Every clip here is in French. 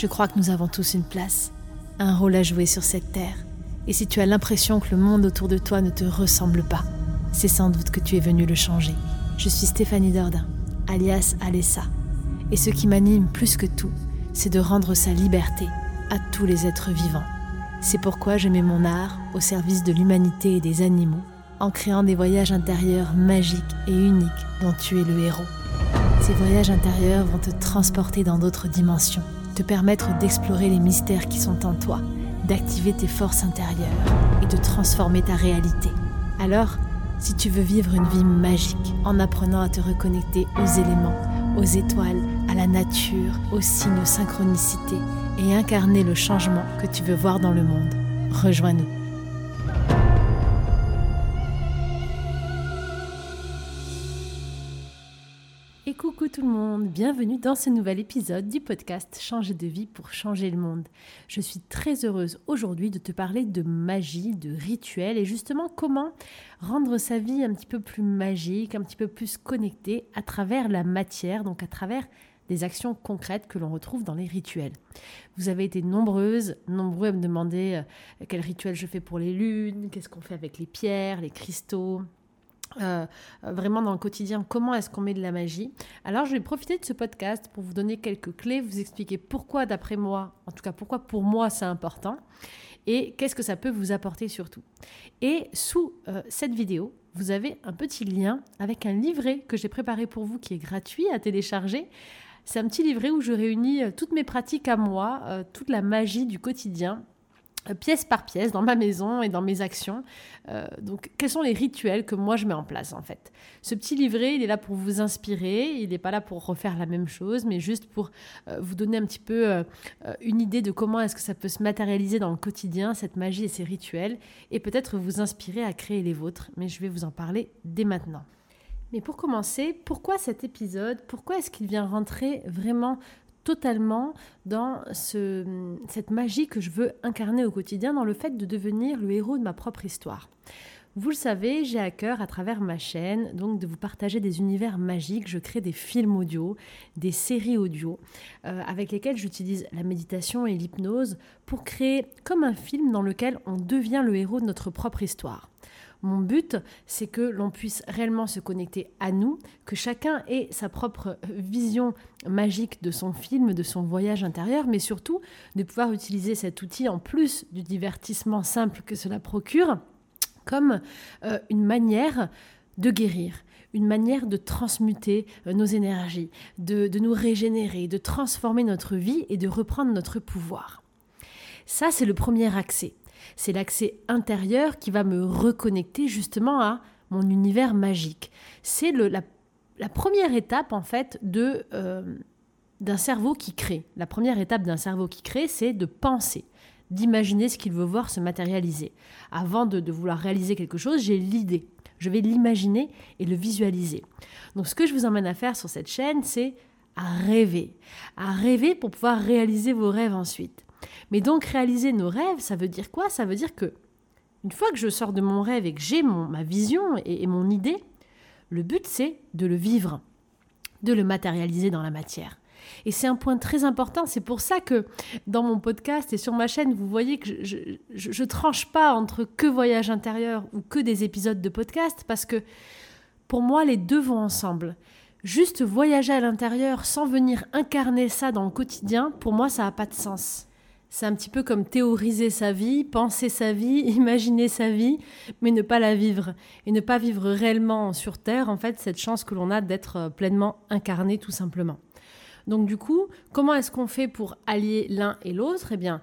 Je crois que nous avons tous une place, un rôle à jouer sur cette terre. Et si tu as l'impression que le monde autour de toi ne te ressemble pas, c'est sans doute que tu es venu le changer. Je suis Stéphanie Dordain, alias Alessa. Et ce qui m'anime plus que tout, c'est de rendre sa liberté à tous les êtres vivants. C'est pourquoi je mets mon art au service de l'humanité et des animaux, en créant des voyages intérieurs magiques et uniques dont tu es le héros. Ces voyages intérieurs vont te transporter dans d'autres dimensions, permettre d'explorer les mystères qui sont en toi, d'activer tes forces intérieures et de transformer ta réalité. Alors, si tu veux vivre une vie magique en apprenant à te reconnecter aux éléments, aux étoiles, à la nature, aux signes synchronicité et incarner le changement que tu veux voir dans le monde, rejoins-nous. Monde, bienvenue dans ce nouvel épisode du podcast Changer de vie pour changer le monde. Je suis très heureuse aujourd'hui de te parler de magie, de rituels et justement comment rendre sa vie un petit peu plus magique, un petit peu plus connectée à travers la matière, donc à travers des actions concrètes que l'on retrouve dans les rituels. Vous avez été nombreuses, nombreux à me demander euh, quel rituel je fais pour les lunes, qu'est-ce qu'on fait avec les pierres, les cristaux, euh, euh, vraiment dans le quotidien, comment est-ce qu'on met de la magie. Alors je vais profiter de ce podcast pour vous donner quelques clés, vous expliquer pourquoi d'après moi, en tout cas pourquoi pour moi c'est important, et qu'est-ce que ça peut vous apporter surtout. Et sous euh, cette vidéo, vous avez un petit lien avec un livret que j'ai préparé pour vous qui est gratuit à télécharger. C'est un petit livret où je réunis toutes mes pratiques à moi, toute la magie du quotidien euh, pièce par pièce dans ma maison et dans mes actions. Euh, donc, quels sont les rituels que moi je mets en place en fait? Ce petit livret, il est là pour vous inspirer, il n'est pas là pour refaire la même chose, mais juste pour euh, vous donner un petit peu une idée de comment est-ce que ça peut se matérialiser dans le quotidien, cette magie et ces rituels, et peut-être vous inspirer à créer les vôtres. Mais je vais vous en parler dès maintenant. Mais pour commencer, pourquoi cet épisode? Pourquoi est-ce qu'il vient rentrer vraiment totalement dans ce, cette magie que je veux incarner au quotidien, dans le fait de devenir le héros de ma propre histoire. Vous le savez, j'ai à cœur à travers ma chaîne donc de vous partager des univers magiques. Je crée des films audio, des séries audio euh, avec lesquelles j'utilise la méditation et l'hypnose pour créer comme un film dans lequel on devient le héros de notre propre histoire. Mon but, c'est que l'on puisse réellement se connecter à nous, que chacun ait sa propre vision magique de son film, de son voyage intérieur, mais surtout de pouvoir utiliser cet outil en plus du divertissement simple que cela procure comme euh, une manière de guérir, une manière de transmuter euh, nos énergies, de, de nous régénérer, de transformer notre vie et de reprendre notre pouvoir. Ça, c'est le premier accès. C'est l'accès intérieur qui va me reconnecter justement à mon univers magique. C'est la, première étape en fait de euh, d'un cerveau qui crée. La première étape d'un cerveau qui crée, c'est de penser, d'imaginer ce qu'il veut voir se matérialiser. Avant de, vouloir réaliser quelque chose, j'ai l'idée. Je vais l'imaginer et le visualiser. Donc ce que je vous emmène à faire sur cette chaîne, c'est à rêver. À rêver pour pouvoir réaliser vos rêves ensuite. Mais donc réaliser nos rêves, ça veut dire quoi? Ça veut dire que une fois que je sors de mon rêve et que j'ai ma vision et mon idée, le but c'est de le vivre, de le matérialiser dans la matière. Et c'est un point très important. C'est pour ça que dans mon podcast et sur ma chaîne, vous voyez que je, je, tranche pas entre que voyage intérieur ou que des épisodes de podcast parce que pour moi, les deux vont ensemble. Juste voyager à l'intérieur sans venir incarner ça dans le quotidien, pour moi, ça n'a pas de sens. C'est un petit peu comme théoriser sa vie, penser sa vie, imaginer sa vie, mais ne pas la vivre. Et ne pas vivre réellement sur Terre, en fait, cette chance que l'on a d'être pleinement incarné tout simplement. Donc du coup, comment est-ce qu'on fait pour allier l'un et l'autre? Eh bien,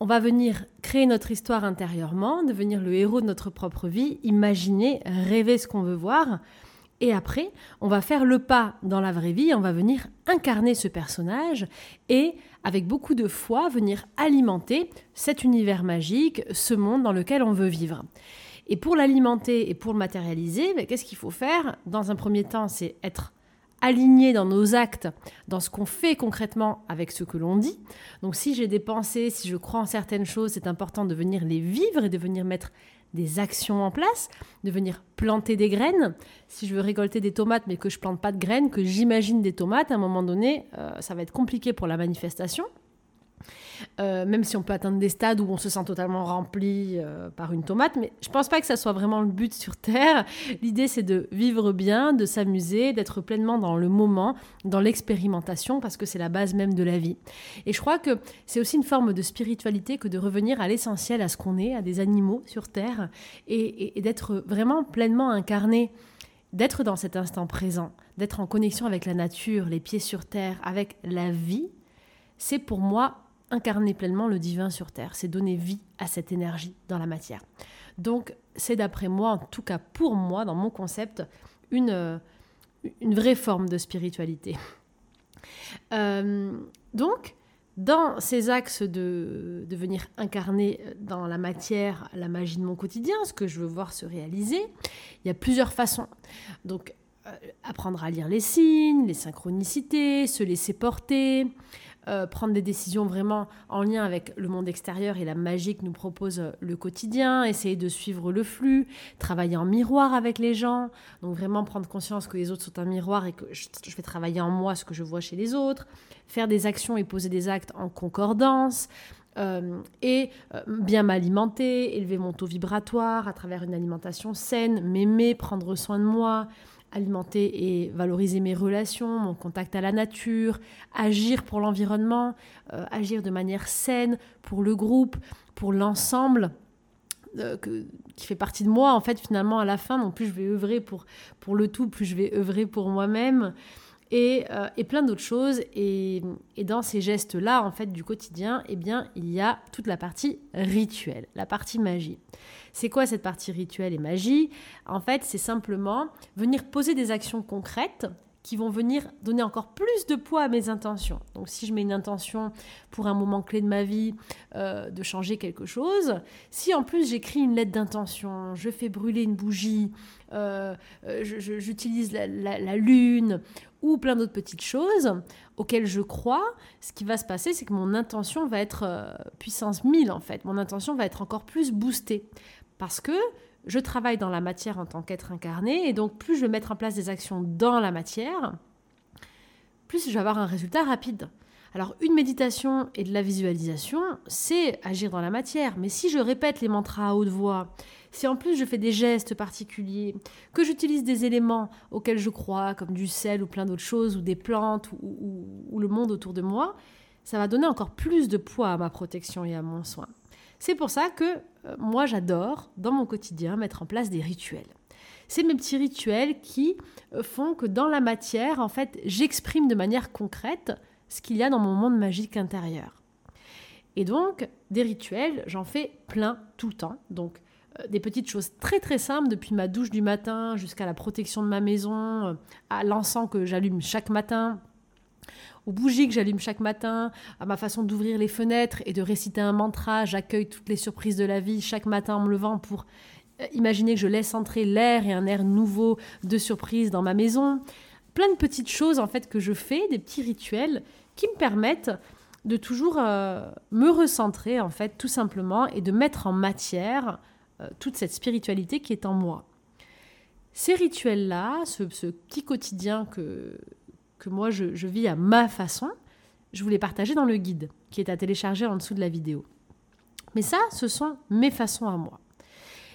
on va venir créer notre histoire intérieurement, devenir le héros de notre propre vie, imaginer, rêver ce qu'on veut voir. Et après, on va faire le pas dans la vraie vie, on va venir incarner ce personnage et, avec beaucoup de foi, venir alimenter cet univers magique, ce monde dans lequel on veut vivre. Et pour l'alimenter et pour le matérialiser, ben, qu'est-ce qu'il faut faire? Dans un premier temps, c'est être aligné dans nos actes, dans ce qu'on fait concrètement avec ce que l'on dit. Donc si j'ai des pensées, si je crois en certaines choses, c'est important de venir les vivre et de venir mettre des actions en place, de venir planter des graines. Si je veux récolter des tomates mais que je plante pas de graines, que j'imagine des tomates, à un moment donné, euh, ça va être compliqué pour la manifestation. Euh, même si on peut atteindre des stades où on se sent totalement rempli euh, par une tomate. Mais je pense pas que ça soit vraiment le but sur Terre. L'idée, c'est de vivre bien, de s'amuser, d'être pleinement dans le moment, dans l'expérimentation, parce que c'est la base même de la vie. Et je crois que c'est aussi une forme de spiritualité que de revenir à l'essentiel, à ce qu'on est, à des animaux sur Terre, et, et d'être vraiment pleinement incarné d'être dans cet instant présent, d'être en connexion avec la nature, les pieds sur terre, avec la vie, c'est pour moi incarner pleinement le divin sur terre, c'est donner vie à cette énergie dans la matière. Donc c'est d'après moi, en tout cas pour moi, dans mon concept, une, euh, une vraie forme de spiritualité. Euh, donc, dans ces axes de, venir incarner dans la matière la magie de mon quotidien, ce que je veux voir se réaliser, il y a plusieurs façons. Donc, euh, apprendre à lire les signes, les synchronicités, se laisser porter, euh, prendre des décisions vraiment en lien avec le monde extérieur et la magie que nous propose euh, le quotidien, essayer de suivre le flux, travailler en miroir avec les gens, donc vraiment prendre conscience que les autres sont un miroir et que je, vais travailler en moi ce que je vois chez les autres, faire des actions et poser des actes en concordance. Euh, et bien m'alimenter, élever mon taux vibratoire à travers une alimentation saine, m'aimer, prendre soin de moi, alimenter et valoriser mes relations, mon contact à la nature, agir pour l'environnement, euh, agir de manière saine pour le groupe, pour l'ensemble. Euh, qui fait partie de moi en fait finalement à la fin non plus je vais œuvrer pour, pour le tout plus je vais œuvrer pour moi-même et, euh, et, plein d'autres choses. Et, et, dans ces gestes-là, en fait, du quotidien, eh bien, il y a toute la partie rituelle, la partie magie. C'est quoi cette partie rituelle et magie? En fait, c'est simplement venir poser des actions concrètes qui vont venir donner encore plus de poids à mes intentions. Donc si je mets une intention pour un moment clé de ma vie euh, de changer quelque chose, si en plus j'écris une lettre d'intention, je fais brûler une bougie, euh, euh, j'utilise la, la, lune ou plein d'autres petites choses auxquelles je crois, ce qui va se passer, c'est que mon intention va être puissance 1000 en fait. Mon intention va être encore plus boostée. Parce que je travaille dans la matière en tant qu'être incarné, et donc plus je vais mettre en place des actions dans la matière, plus je vais avoir un résultat rapide. Alors une méditation et de la visualisation, c'est agir dans la matière, mais si je répète les mantras à haute voix, si en plus je fais des gestes particuliers, que j'utilise des éléments auxquels je crois, comme du sel ou plein d'autres choses, ou des plantes, ou, ou le monde autour de moi, ça va donner encore plus de poids à ma protection et à mon soin. C'est pour ça que euh, moi j'adore dans mon quotidien mettre en place des rituels. C'est mes petits rituels qui euh, font que dans la matière, en fait, j'exprime de manière concrète ce qu'il y a dans mon monde magique intérieur. Et donc, des rituels, j'en fais plein tout le temps. Donc, euh, des petites choses très très simples, depuis ma douche du matin jusqu'à la protection de ma maison, à l'encens que j'allume chaque matin, aux bougies que j'allume chaque matin, à ma façon d'ouvrir les fenêtres et de réciter un mantra. J'accueille toutes les surprises de la vie chaque matin en me levant pour euh, imaginer que je laisse entrer l'air et un air nouveau de surprise dans ma maison. Plein de petites choses en fait que je fais, des petits rituels qui me permettent de toujours euh, me recentrer en fait tout simplement et de mettre en matière euh, toute cette spiritualité qui est en moi. Ces rituels-là, ce, ce, petit quotidien que, que moi je, vis à ma façon, je vous les partager dans le guide qui est à télécharger en dessous de la vidéo. Mais ça, ce sont mes façons à moi.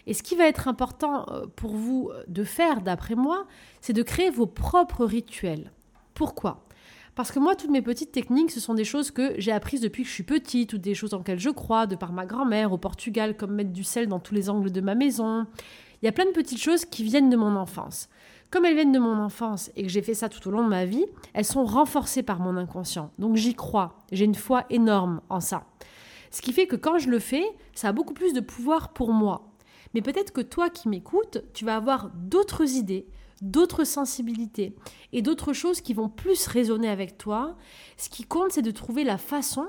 Et ce qui va être important euh, pour vous euh, de faire, d'après moi, c'est de créer vos propres rituels. Pourquoi? Parce que moi, toutes mes petites techniques, ce sont des choses que j'ai apprises depuis que je suis petite, ou des choses en lesquelles je crois, de par ma grand-mère au Portugal, comme mettre du sel dans tous les angles de ma maison. Il y a plein de petites choses qui viennent de mon enfance. Comme elles viennent de mon enfance et que j'ai fait ça tout au long de ma vie, elles sont renforcées par mon inconscient. Donc j'y crois, j'ai une foi énorme en ça. Ce qui fait que quand je le fais, ça a beaucoup plus de pouvoir pour moi. Mais peut-être que toi qui m'écoutes, tu vas avoir d'autres idées, d'autres sensibilités et d'autres choses qui vont plus résonner avec toi. Ce qui compte, c'est de trouver la façon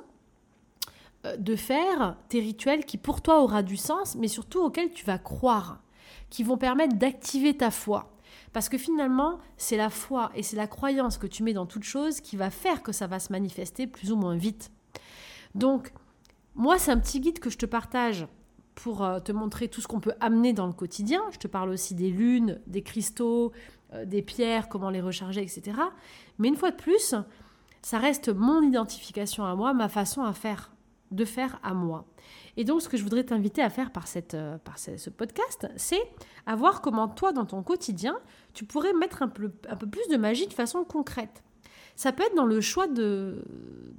euh, de faire tes rituels qui pour toi aura du sens, mais surtout auxquels tu vas croire, qui vont permettre d'activer ta foi. Parce que finalement, c'est la foi et c'est la croyance que tu mets dans toute chose qui va faire que ça va se manifester plus ou moins vite. Donc, moi, c'est un petit guide que je te partage pour euh, te montrer tout ce qu'on peut amener dans le quotidien. Je te parle aussi des lunes, des cristaux, euh, des pierres, comment les recharger, etc. Mais une fois de plus, ça reste mon identification à moi, ma façon à faire de faire à moi. Et donc, ce que je voudrais t'inviter à faire par, cette, euh, par ce, podcast, c'est à voir comment toi, dans ton quotidien, tu pourrais mettre un peu, un peu plus de magie de façon concrète. Ça peut être dans le choix de,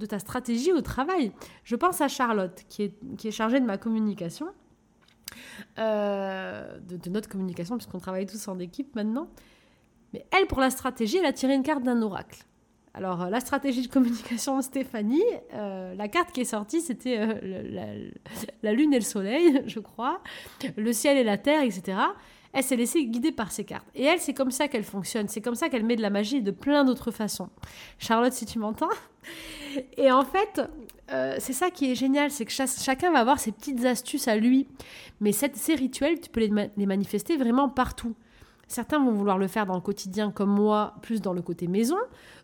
ta stratégie au travail. Je pense à Charlotte, qui est, qui est chargée de ma communication, euh, de, notre communication, puisqu'on travaille tous en équipe maintenant. Mais elle, pour la stratégie, elle a tiré une carte d'un oracle. Alors, euh, la stratégie de communication Stéphanie, euh, la carte qui est sortie, c'était euh, la, Lune et le Soleil, je crois, le ciel et la Terre, etc. Elle s'est laissée guider par ces cartes. Et elle, c'est comme ça qu'elle fonctionne. C'est comme ça qu'elle met de la magie de plein d'autres façons. Charlotte, si tu m'entends. Et en fait, c'est ça qui est génial, c'est que chacun va avoir ses petites astuces à lui. Mais ces rituels, tu peux les manifester vraiment partout. Certains vont vouloir le faire dans le quotidien comme moi, plus dans le côté maison,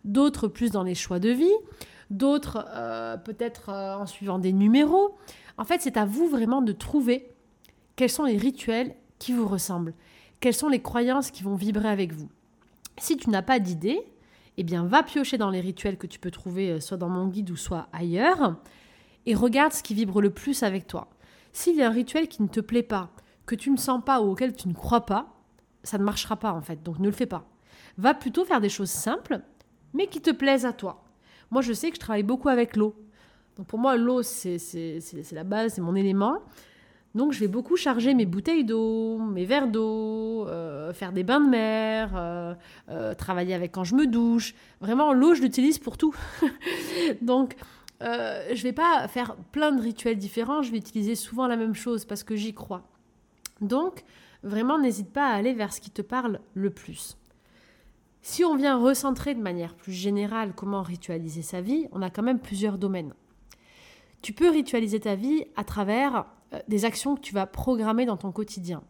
d'autres plus dans les choix de vie, d'autres euh, peut-être euh, en suivant des numéros. En fait, c'est à vous vraiment de trouver quels sont les rituels qui vous ressemblent, quelles sont les croyances qui vont vibrer avec vous. Si tu n'as pas d'idée, eh bien va piocher dans les rituels que tu peux trouver euh, soit dans mon guide ou soit ailleurs et regarde ce qui vibre le plus avec toi. S'il y a un rituel qui ne te plaît pas, que tu ne sens pas ou auquel tu ne crois pas, ça ne marchera pas en fait, donc ne le fais pas. Va plutôt faire des choses simples, mais qui te plaisent à toi. Moi, je sais que je travaille beaucoup avec l'eau. Donc pour moi, l'eau, c'est la base, c'est mon élément. Donc je vais beaucoup charger mes bouteilles d'eau, mes verres d'eau, euh, faire des bains de mer, euh, euh, travailler avec quand je me douche. Vraiment, l'eau, je l'utilise pour tout. Donc je ne vais pas faire plein de rituels différents, je vais utiliser souvent la même chose parce que j'y crois. Donc vraiment n'hésite pas à aller vers ce qui te parle le plus. Si on vient recentrer de manière plus générale comment ritualiser sa vie, on a quand même plusieurs domaines. Tu peux ritualiser ta vie à travers euh, des actions que tu vas programmer dans ton quotidien.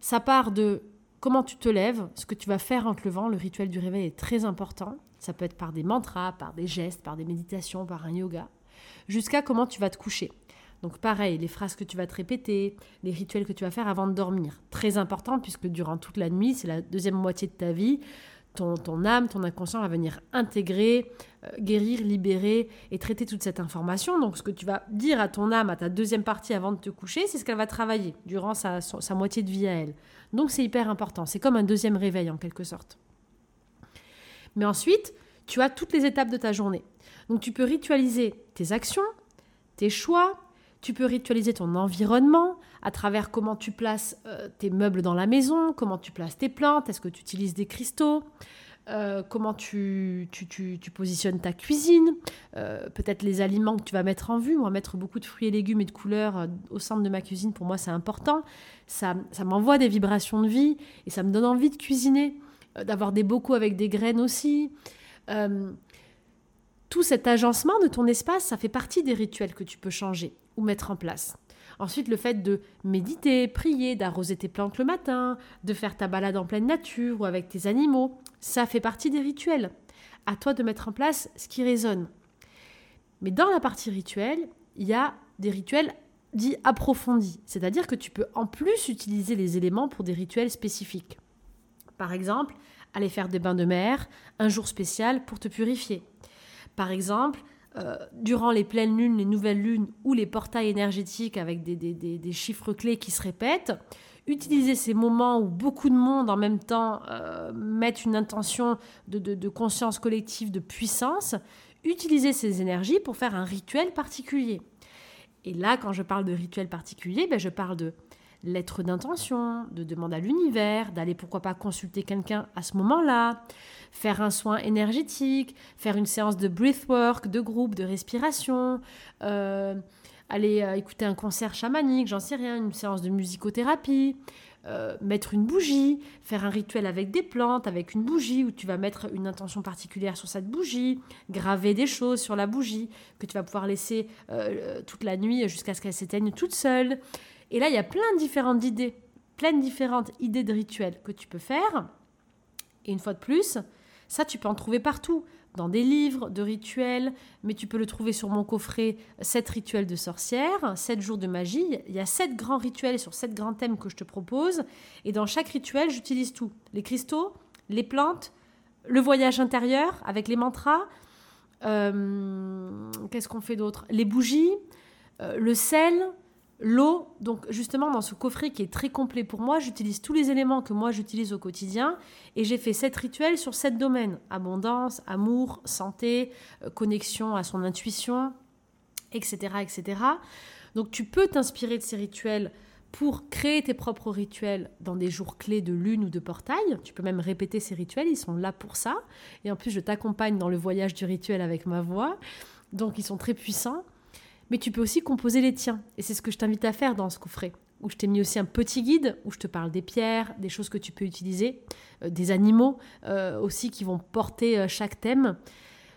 Ça part de comment tu te lèves, ce que tu vas faire en te levant. Le rituel du réveil est très important. Ça peut être par des mantras, par des gestes, par des méditations, par un yoga, jusqu'à comment tu vas te coucher. Donc pareil, les phrases que tu vas te répéter, les rituels que tu vas faire avant de dormir. Très important puisque durant toute la nuit, c'est la deuxième moitié de ta vie, ton, ton âme, ton inconscient va venir intégrer, euh, guérir, libérer et traiter toute cette information. Donc ce que tu vas dire à ton âme, à ta deuxième partie avant de te coucher, c'est ce qu'elle va travailler durant sa, sa moitié de vie à elle. Donc c'est hyper important. C'est comme un deuxième réveil en quelque sorte. Mais ensuite, tu as toutes les étapes de ta journée. Donc tu peux ritualiser tes actions, tes choix, tu peux ritualiser ton environnement à travers comment tu places euh, tes meubles dans la maison, comment tu places tes plantes, est-ce que tu utilises des cristaux, euh, comment tu, tu, positionnes ta cuisine, euh, peut-être les aliments que tu vas mettre en vue. Moi, mettre beaucoup de fruits et légumes et de couleurs au centre de ma cuisine, pour moi, c'est important. Ça, ça m'envoie des vibrations de vie et ça me donne envie de cuisiner, d'avoir des bocaux avec des graines aussi tout cet agencement de ton espace, ça fait partie des rituels que tu peux changer ou mettre en place. Ensuite, le fait de méditer, prier, d'arroser tes plantes le matin, de faire ta balade en pleine nature ou avec tes animaux, ça fait partie des rituels. À toi de mettre en place ce qui résonne. Mais dans la partie rituelle, il y a des rituels dits approfondis, c'est-à-dire que tu peux en plus utiliser les éléments pour des rituels spécifiques. Par exemple, aller faire des bains de mer, un jour spécial pour te purifier. Par exemple, euh, durant les pleines lunes, les nouvelles lunes ou les portails énergétiques avec des, chiffres clés qui se répètent, utiliser ces moments où beaucoup de monde en même temps euh, mettent une intention de, conscience collective, de puissance, utiliser ces énergies pour faire un rituel particulier. Et là, quand je parle de rituel particulier, ben, je parle de lettre d'intention, de demande à l'univers, d'aller pourquoi pas consulter quelqu'un à ce moment-là, faire un soin énergétique, faire une séance de breathwork, de groupe, de respiration, euh, aller euh, écouter un concert chamanique, j'en sais rien, une séance de musicothérapie, euh, mettre une bougie, faire un rituel avec des plantes, avec une bougie où tu vas mettre une intention particulière sur cette bougie, graver des choses sur la bougie que tu vas pouvoir laisser toute la nuit jusqu'à ce qu'elle s'éteigne toute seule. Et là, il y a plein de différentes idées, plein de différentes idées de rituels que tu peux faire. Et une fois de plus, ça, tu peux en trouver partout, dans des livres de rituels, mais tu peux le trouver sur mon coffret 7 rituels de sorcière, 7 jours de magie. Il y a 7 grands rituels sur 7 grands thèmes que je te propose. Et dans chaque rituel, j'utilise tout. Les cristaux, les plantes, le voyage intérieur avec les mantras. Euh, qu'est-ce qu'on fait d'autre? Les bougies, euh, le sel, l'eau. Donc justement, dans ce coffret qui est très complet pour moi, j'utilise tous les éléments que moi j'utilise au quotidien et j'ai fait sept rituels sur sept domaines. Abondance, amour, santé, euh, connexion à son intuition, etc. etc. Donc tu peux t'inspirer de ces rituels pour créer tes propres rituels dans des jours clés de lune ou de portail. Tu peux même répéter ces rituels, ils sont là pour ça. Et en plus, je t'accompagne dans le voyage du rituel avec ma voix. Donc, ils sont très puissants. Mais tu peux aussi composer les tiens. Et c'est ce que je t'invite à faire dans ce coffret. Où je t'ai mis aussi un petit guide où je te parle des pierres, des choses que tu peux utiliser, euh, des animaux euh, aussi qui vont porter euh, chaque thème.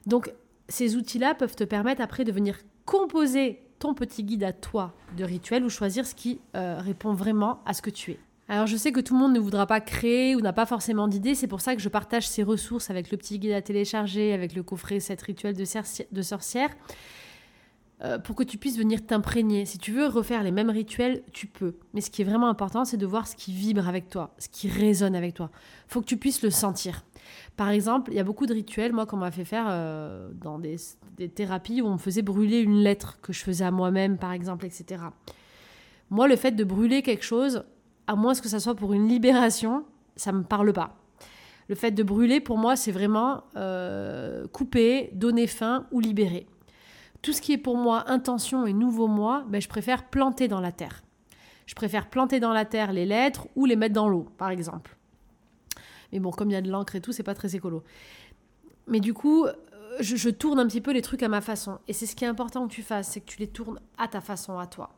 Donc, ces outils-là peuvent te permettre après de venir composer ton petit guide à toi de rituel ou choisir ce qui répond vraiment à ce que tu es. Alors je sais que tout le monde ne voudra pas créer ou n'a pas forcément d'idées, c'est pour ça que je partage ces ressources avec le petit guide à télécharger, avec le coffret 7 rituels de sorcière, euh, pour que tu puisses venir t'imprégner. Si tu veux refaire les mêmes rituels, tu peux. Mais ce qui est vraiment important, c'est de voir ce qui vibre avec toi, ce qui résonne avec toi. Faut que tu puisses le sentir. Par exemple, il y a beaucoup de rituels, moi, qu'on m'a fait faire euh, dans des, thérapies où on me faisait brûler une lettre que je faisais à moi-même, par exemple, etc. Moi, le fait de brûler quelque chose, à moins que ça soit pour une libération, ça ne me parle pas. Le fait de brûler, pour moi, c'est vraiment euh, couper, donner fin ou libérer. Tout ce qui est pour moi intention et nouveau moi, ben, je préfère planter dans la terre. Je préfère planter dans la terre les lettres ou les mettre dans l'eau, par exemple. Mais bon, comme il y a de l'encre et tout, c'est pas très écolo. Mais du coup, je, je, tourne un petit peu les trucs à ma façon. Et c'est ce qui est important que tu fasses, c'est que tu les tournes à ta façon, à toi.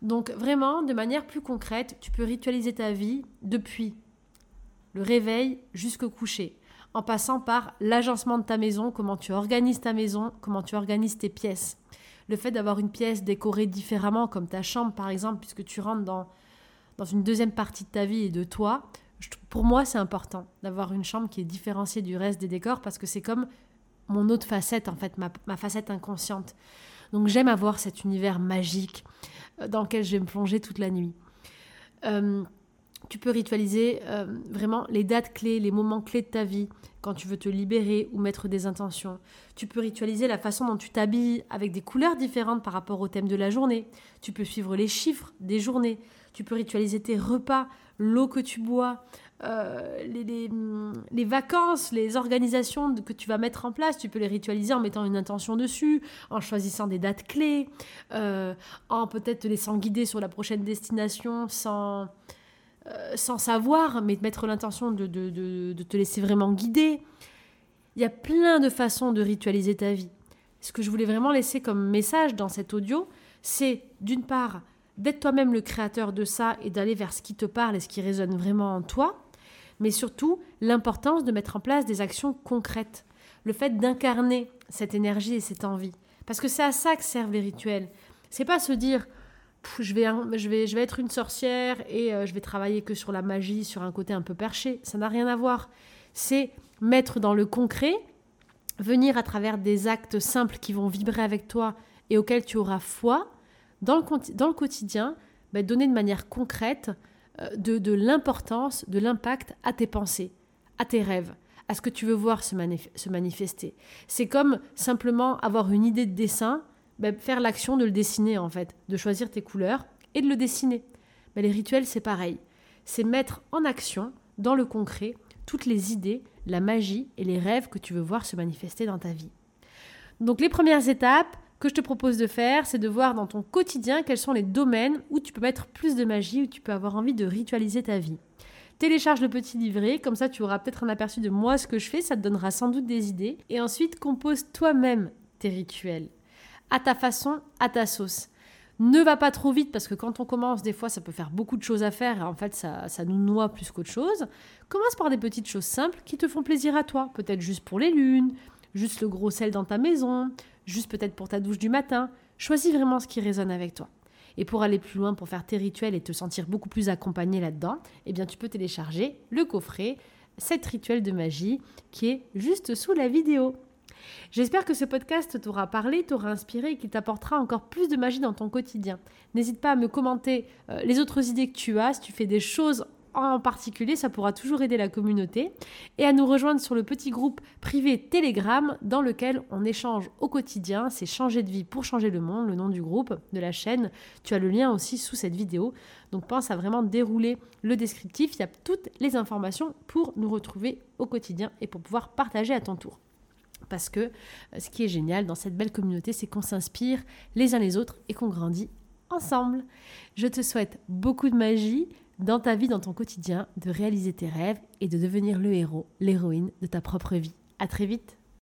Donc vraiment, de manière plus concrète, tu peux ritualiser ta vie depuis le réveil jusqu'au coucher, en passant par l'agencement de ta maison, comment tu organises ta maison, comment tu organises tes pièces. Le fait d'avoir une pièce décorée différemment, comme ta chambre par exemple, puisque tu rentres dans, dans une deuxième partie de ta vie et de toi, pour moi, c'est important d'avoir une chambre qui est différenciée du reste des décors parce que c'est comme mon autre facette, en fait, ma, facette inconsciente. Donc j'aime avoir cet univers magique euh, dans lequel je vais me plonger toute la nuit. Euh, tu peux ritualiser euh, vraiment les dates clés, les moments clés de ta vie, quand tu veux te libérer ou mettre des intentions. Tu peux ritualiser la façon dont tu t'habilles avec des couleurs différentes par rapport au thème de la journée. Tu peux suivre les chiffres des journées. Tu peux ritualiser tes repas, l'eau que tu bois, euh, les, vacances, les organisations que tu vas mettre en place, tu peux les ritualiser en mettant une intention dessus, en choisissant des dates clés, euh, en peut-être te laissant guider sur la prochaine destination sans, euh, sans savoir, mais mettre l'intention de, de te laisser vraiment guider. Il y a plein de façons de ritualiser ta vie. Ce que je voulais vraiment laisser comme message dans cet audio, c'est d'une part d'être toi-même le créateur de ça et d'aller vers ce qui te parle et ce qui résonne vraiment en toi, mais surtout l'importance de mettre en place des actions concrètes, le fait d'incarner cette énergie et cette envie. Parce que c'est à ça que servent les rituels. C'est pas se dire je vais, être une sorcière et euh, je vais travailler que sur la magie, sur un côté un peu perché. Ça n'a rien à voir. C'est mettre dans le concret, venir à travers des actes simples qui vont vibrer avec toi et auxquels tu auras foi, dans le, quotidien, bah, donner de manière concrète euh, de, l'importance, de l'impact à tes pensées, à tes rêves, à ce que tu veux voir se manifester. C'est comme simplement avoir une idée de dessin, bah, faire l'action de le dessiner en fait, de choisir tes couleurs et de le dessiner. Bah, les rituels, c'est pareil. C'est mettre en action, dans le concret, toutes les idées, la magie et les rêves que tu veux voir se manifester dans ta vie. Donc les premières étapes, que je te propose de faire, c'est de voir dans ton quotidien quels sont les domaines où tu peux mettre plus de magie, où tu peux avoir envie de ritualiser ta vie. Télécharge le petit livret, comme ça tu auras peut-être un aperçu de moi ce que je fais, ça te donnera sans doute des idées. Et ensuite, compose toi-même tes rituels, à ta façon, à ta sauce. Ne va pas trop vite parce que quand on commence, des fois, ça peut faire beaucoup de choses à faire et en fait, ça, ça nous noie plus qu'autre chose. Commence par des petites choses simples qui te font plaisir à toi, peut-être juste pour les lunes, juste le gros sel dans ta maison, juste peut-être pour ta douche du matin. Choisis vraiment ce qui résonne avec toi. Et pour aller plus loin, pour faire tes rituels et te sentir beaucoup plus accompagné là-dedans, eh bien tu peux télécharger le coffret 7 rituels de magie qui est juste sous la vidéo. J'espère que ce podcast t'aura parlé, t'aura inspiré et qu'il t'apportera encore plus de magie dans ton quotidien. N'hésite pas à me commenter euh, les autres idées que tu as, si tu fais des choses en particulier, ça pourra toujours aider la communauté, et à nous rejoindre sur le petit groupe privé Telegram dans lequel on échange au quotidien. C'est Changer de vie pour changer le monde, le nom du groupe, de la chaîne. Tu as le lien aussi sous cette vidéo. Donc pense à vraiment dérouler le descriptif. Il y a toutes les informations pour nous retrouver au quotidien et pour pouvoir partager à ton tour. Parce que euh, ce qui est génial dans cette belle communauté, c'est qu'on s'inspire les uns les autres et qu'on grandit ensemble. Je te souhaite beaucoup de magie dans ta vie, dans ton quotidien, de réaliser tes rêves et de devenir le héros, l'héroïne de ta propre vie. À très vite